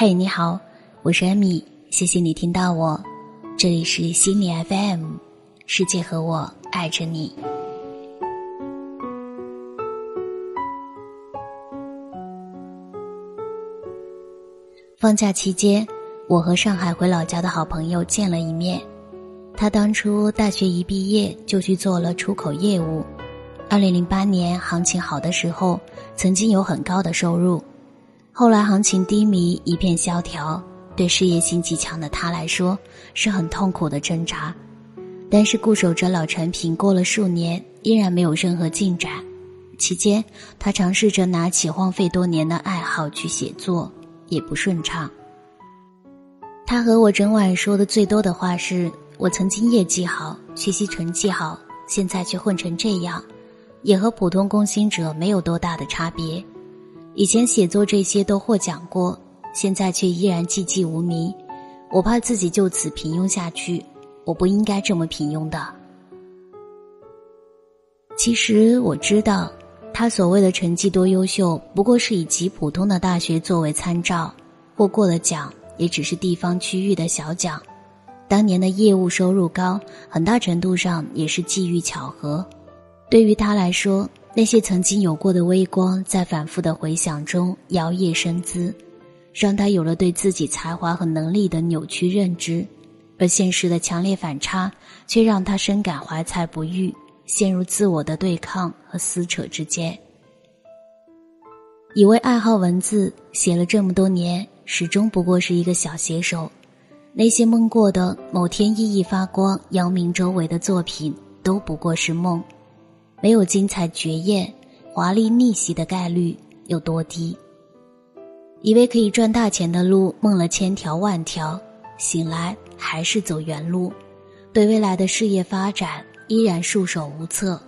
嘿，你好，我是艾米，谢谢你听到我，这里是心理 FM，世界和我爱着你。放假期间，我和上海回老家的好朋友见了一面。他当初大学一毕业就去做了出口业务。二零零八年行情好的时候，曾经有很高的收入。后来行情低迷，一片萧条，对事业心极强的他来说是很痛苦的挣扎。但是固守着老产品，过了数年依然没有任何进展。期间，他尝试着拿起荒废多年的爱好去写作。也不顺畅。他和我整晚说的最多的话是：“我曾经业绩好，学习成绩好，现在却混成这样，也和普通工薪者没有多大的差别。以前写作这些都获奖过，现在却依然寂寂无名。我怕自己就此平庸下去，我不应该这么平庸的。其实我知道。”他所谓的成绩多优秀，不过是以极普通的大学作为参照，获过的奖也只是地方区域的小奖。当年的业务收入高，很大程度上也是际遇巧合。对于他来说，那些曾经有过的微光，在反复的回响中摇曳生姿，让他有了对自己才华和能力的扭曲认知，而现实的强烈反差，却让他深感怀才不遇。陷入自我的对抗和撕扯之间，以为爱好文字，写了这么多年，始终不过是一个小写手。那些梦过的某天熠熠发光、扬名周围的作品，都不过是梦，没有精彩绝艳、华丽逆袭的概率有多低？以为可以赚大钱的路，梦了千条万条，醒来还是走原路，对未来的事业发展。依然束手无策。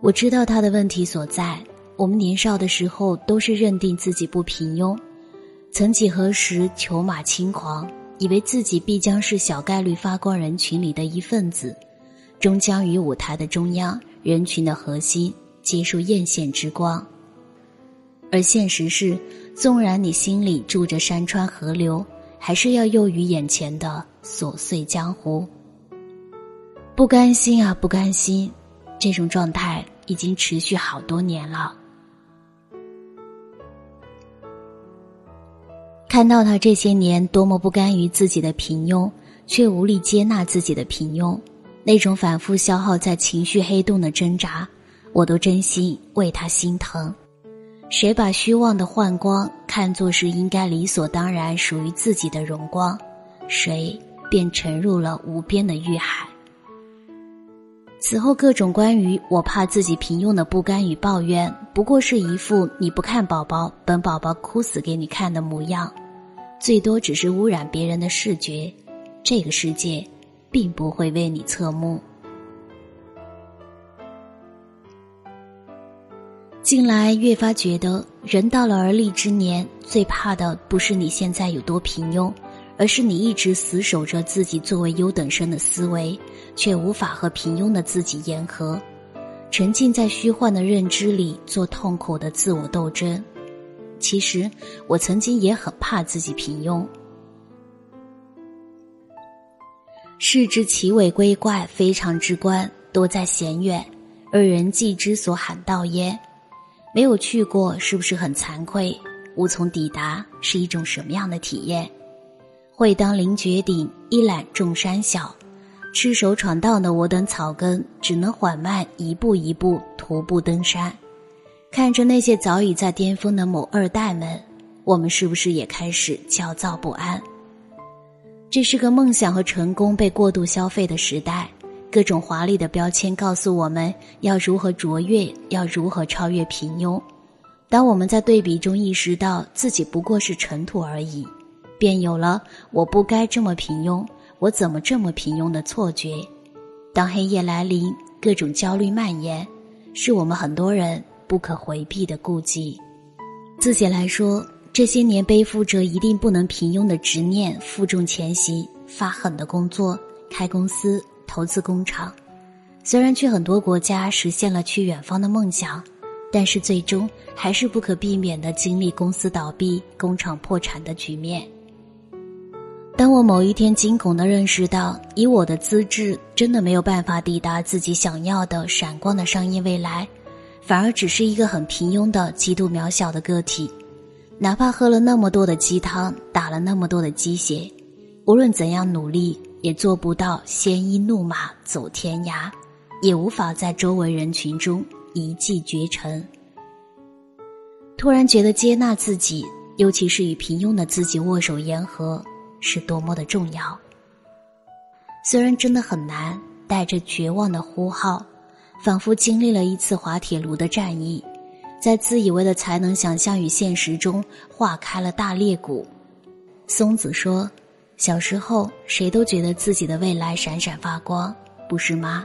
我知道他的问题所在。我们年少的时候都是认定自己不平庸，曾几何时裘马轻狂，以为自己必将是小概率发光人群里的一份子，终将于舞台的中央、人群的核心结束艳羡之光。而现实是，纵然你心里住着山川河流，还是要囿于眼前的琐碎江湖。不甘心啊，不甘心！这种状态已经持续好多年了。看到他这些年多么不甘于自己的平庸，却无力接纳自己的平庸，那种反复消耗在情绪黑洞的挣扎，我都真心为他心疼。谁把虚妄的幻光看作是应该理所当然属于自己的荣光，谁便沉入了无边的欲海。此后，各种关于我怕自己平庸的不甘与抱怨，不过是一副你不看宝宝，本宝宝哭死给你看的模样，最多只是污染别人的视觉，这个世界，并不会为你侧目。近来越发觉得，人到了而立之年，最怕的不是你现在有多平庸。而是你一直死守着自己作为优等生的思维，却无法和平庸的自己言和，沉浸在虚幻的认知里做痛苦的自我斗争。其实我曾经也很怕自己平庸。世之奇伟归怪，非常之观，多在险远，而人既之所罕到焉。没有去过，是不是很惭愧？无从抵达，是一种什么样的体验？会当凌绝顶，一览众山小。赤手闯荡的我等草根，只能缓慢一步一步徒步登山。看着那些早已在巅峰的某二代们，我们是不是也开始焦躁不安？这是个梦想和成功被过度消费的时代，各种华丽的标签告诉我们要如何卓越，要如何超越平庸。当我们在对比中意识到自己不过是尘土而已。便有了我不该这么平庸，我怎么这么平庸的错觉。当黑夜来临，各种焦虑蔓延，是我们很多人不可回避的顾忌。自己来说，这些年背负着一定不能平庸的执念，负重前行，发狠的工作，开公司，投资工厂。虽然去很多国家实现了去远方的梦想，但是最终还是不可避免的经历公司倒闭、工厂破产的局面。当我某一天惊恐的认识到，以我的资质，真的没有办法抵达自己想要的闪光的商业未来，反而只是一个很平庸的、极度渺小的个体。哪怕喝了那么多的鸡汤，打了那么多的鸡血，无论怎样努力，也做不到鲜衣怒马走天涯，也无法在周围人群中一骑绝尘。突然觉得接纳自己，尤其是与平庸的自己握手言和。是多么的重要。虽然真的很难，带着绝望的呼号，仿佛经历了一次滑铁卢的战役，在自以为的才能想象与现实中划开了大裂谷。松子说：“小时候谁都觉得自己的未来闪闪发光，不是吗？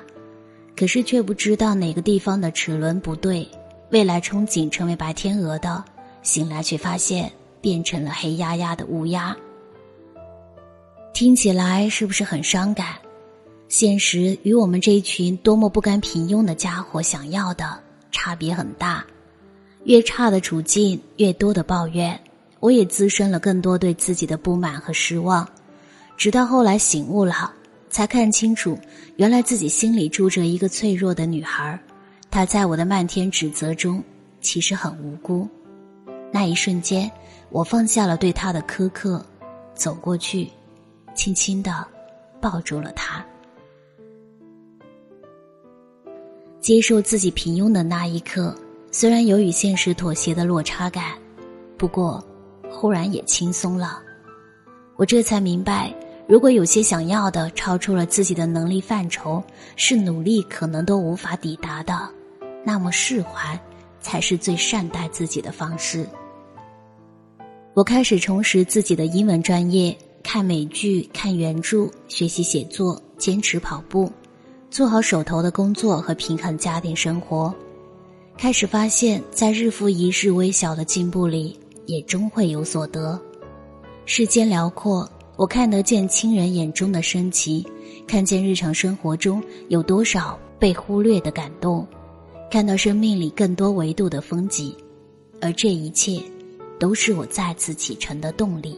可是却不知道哪个地方的齿轮不对，未来憧憬成为白天鹅的，醒来却发现变成了黑压压的乌鸦。”听起来是不是很伤感？现实与我们这一群多么不甘平庸的家伙想要的差别很大。越差的处境，越多的抱怨，我也滋生了更多对自己的不满和失望。直到后来醒悟了，才看清楚，原来自己心里住着一个脆弱的女孩。她在我的漫天指责中，其实很无辜。那一瞬间，我放下了对她的苛刻，走过去。轻轻的抱住了他，接受自己平庸的那一刻，虽然有与现实妥协的落差感，不过忽然也轻松了。我这才明白，如果有些想要的超出了自己的能力范畴，是努力可能都无法抵达的，那么释怀才是最善待自己的方式。我开始重拾自己的英文专业。看美剧、看原著、学习写作、坚持跑步，做好手头的工作和平衡家庭生活，开始发现，在日复一日微小的进步里，也终会有所得。世间辽阔，我看得见亲人眼中的深情，看见日常生活中有多少被忽略的感动，看到生命里更多维度的风景，而这一切，都是我再次启程的动力。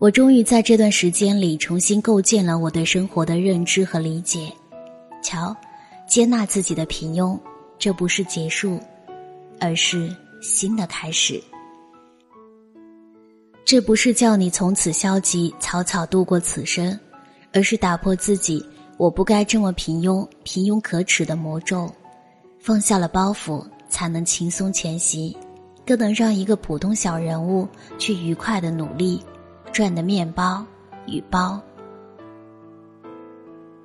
我终于在这段时间里重新构建了我对生活的认知和理解。瞧，接纳自己的平庸，这不是结束，而是新的开始。这不是叫你从此消极草草度过此生，而是打破自己“我不该这么平庸、平庸可耻”的魔咒，放下了包袱，才能轻松前行，更能让一个普通小人物去愉快的努力。赚的面包与包。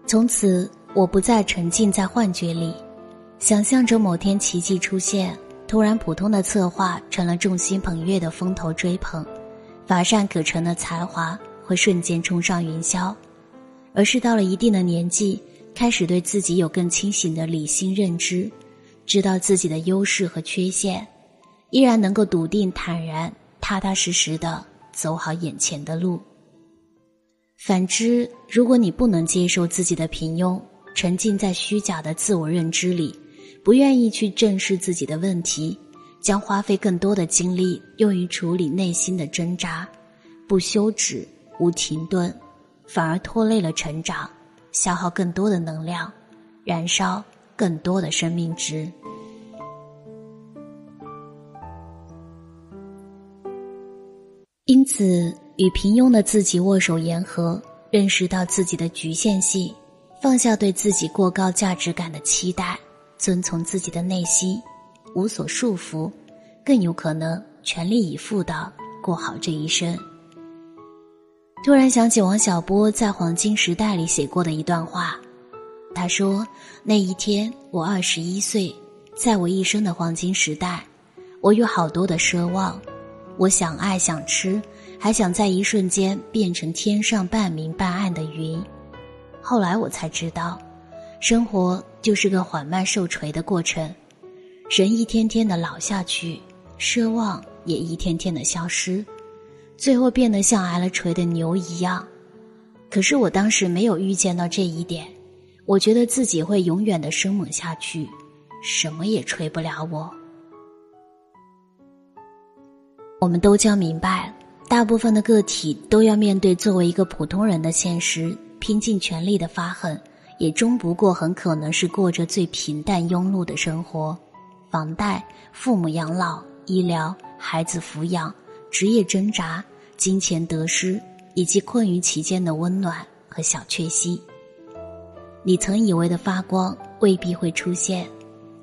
从此，我不再沉浸在幻觉里，想象着某天奇迹出现，突然普通的策划成了众星捧月的风头追捧，乏善可陈的才华会瞬间冲上云霄，而是到了一定的年纪，开始对自己有更清醒的理性认知，知道自己的优势和缺陷，依然能够笃定、坦然、踏踏实实的。走好眼前的路。反之，如果你不能接受自己的平庸，沉浸在虚假的自我认知里，不愿意去正视自己的问题，将花费更多的精力用于处理内心的挣扎，不休止、无停顿，反而拖累了成长，消耗更多的能量，燃烧更多的生命值。因此，与平庸的自己握手言和，认识到自己的局限性，放下对自己过高价值感的期待，遵从自己的内心，无所束缚，更有可能全力以赴的过好这一生。突然想起王小波在《黄金时代》里写过的一段话，他说：“那一天我二十一岁，在我一生的黄金时代，我有好多的奢望。”我想爱想吃，还想在一瞬间变成天上半明半暗的云。后来我才知道，生活就是个缓慢受锤的过程，人一天天的老下去，奢望也一天天的消失，最后变得像挨了锤的牛一样。可是我当时没有预见到这一点，我觉得自己会永远的生猛下去，什么也锤不了我。我们都将明白，大部分的个体都要面对作为一个普通人的现实，拼尽全力的发狠，也终不过很可能是过着最平淡庸碌的生活。房贷、父母养老、医疗、孩子抚养、职业挣扎、金钱得失，以及困于其间的温暖和小确幸。你曾以为的发光未必会出现，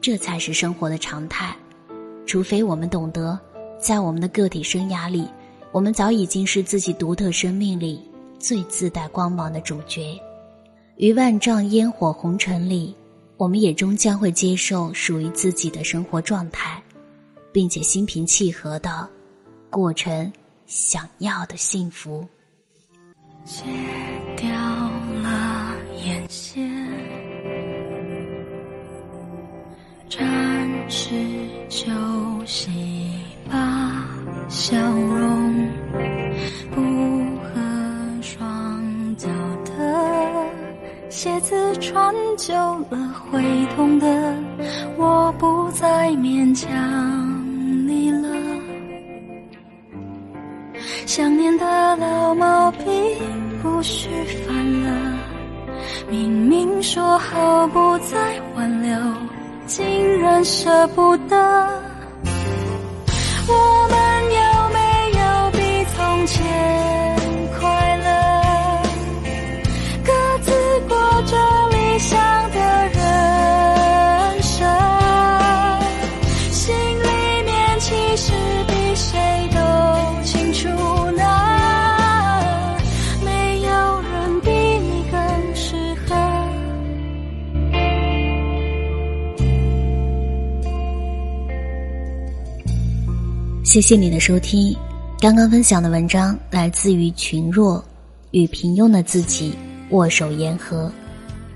这才是生活的常态。除非我们懂得，在我们的个体生涯里，我们早已经是自己独特生命里最自带光芒的主角。于万丈烟火红尘里。我们也终将会接受属于自己的生活状态，并且心平气和的过成想要的幸福。戒掉了眼线，暂时休息吧，笑容穿久了。会痛的，我不再勉强你了。想念的老毛病不许犯了，明明说好不再挽留，竟然舍不得。我谢谢你的收听，刚刚分享的文章来自于群若，与平庸的自己握手言和。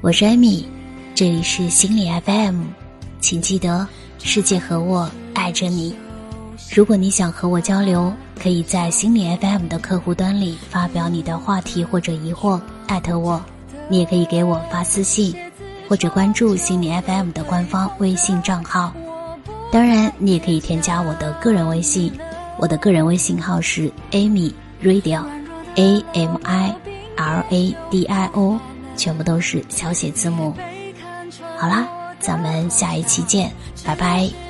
我是艾米，这里是心理 FM，请记得世界和我爱着你。如果你想和我交流，可以在心理 FM 的客户端里发表你的话题或者疑惑，艾特我。你也可以给我发私信，或者关注心理 FM 的官方微信账号。当然，你也可以添加我的个人微信，我的个人微信号是 Amy Radio，A M I R A D I O，全部都是小写字母。好啦，咱们下一期见，拜拜。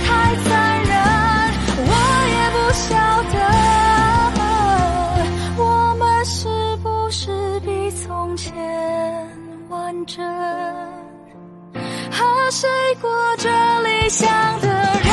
太残忍，我也不晓得，我们是不是比从前完整？和谁过着理想？的人。